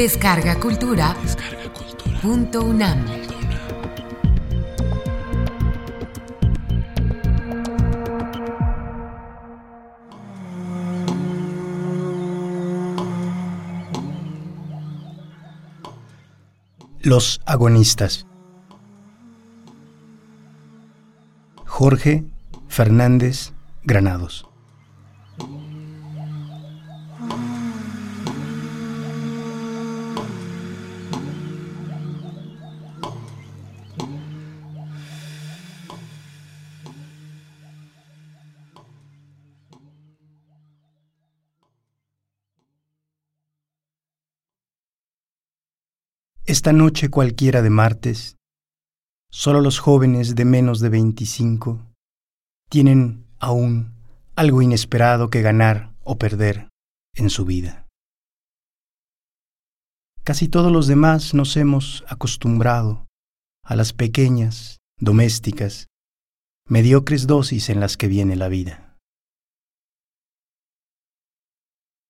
Descarga Cultura. Punto UNAM. Los agonistas. Jorge Fernández Granados. Esta noche cualquiera de martes, solo los jóvenes de menos de 25 tienen aún algo inesperado que ganar o perder en su vida. Casi todos los demás nos hemos acostumbrado a las pequeñas, domésticas, mediocres dosis en las que viene la vida.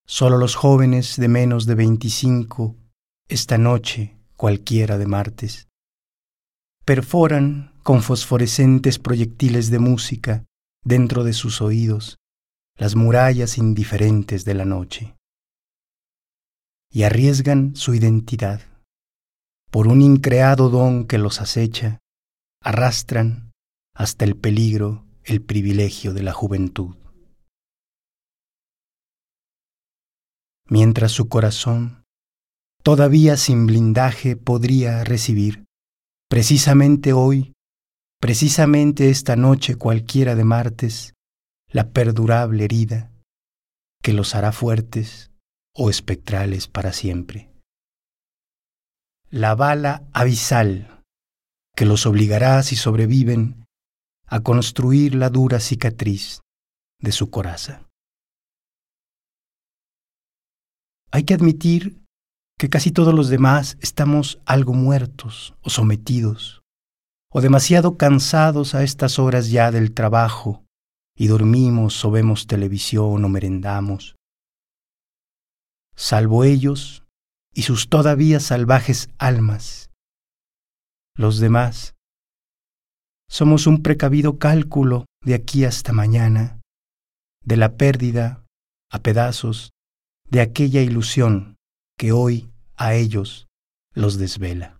Solo los jóvenes de menos de 25 esta noche cualquiera de martes. Perforan con fosforescentes proyectiles de música dentro de sus oídos las murallas indiferentes de la noche y arriesgan su identidad. Por un increado don que los acecha, arrastran hasta el peligro el privilegio de la juventud. Mientras su corazón todavía sin blindaje podría recibir, precisamente hoy, precisamente esta noche cualquiera de martes, la perdurable herida que los hará fuertes o espectrales para siempre. La bala abisal que los obligará, si sobreviven, a construir la dura cicatriz de su coraza. Hay que admitir que casi todos los demás estamos algo muertos o sometidos, o demasiado cansados a estas horas ya del trabajo, y dormimos o vemos televisión o merendamos. Salvo ellos y sus todavía salvajes almas. Los demás somos un precavido cálculo de aquí hasta mañana, de la pérdida, a pedazos, de aquella ilusión que hoy a ellos los desvela.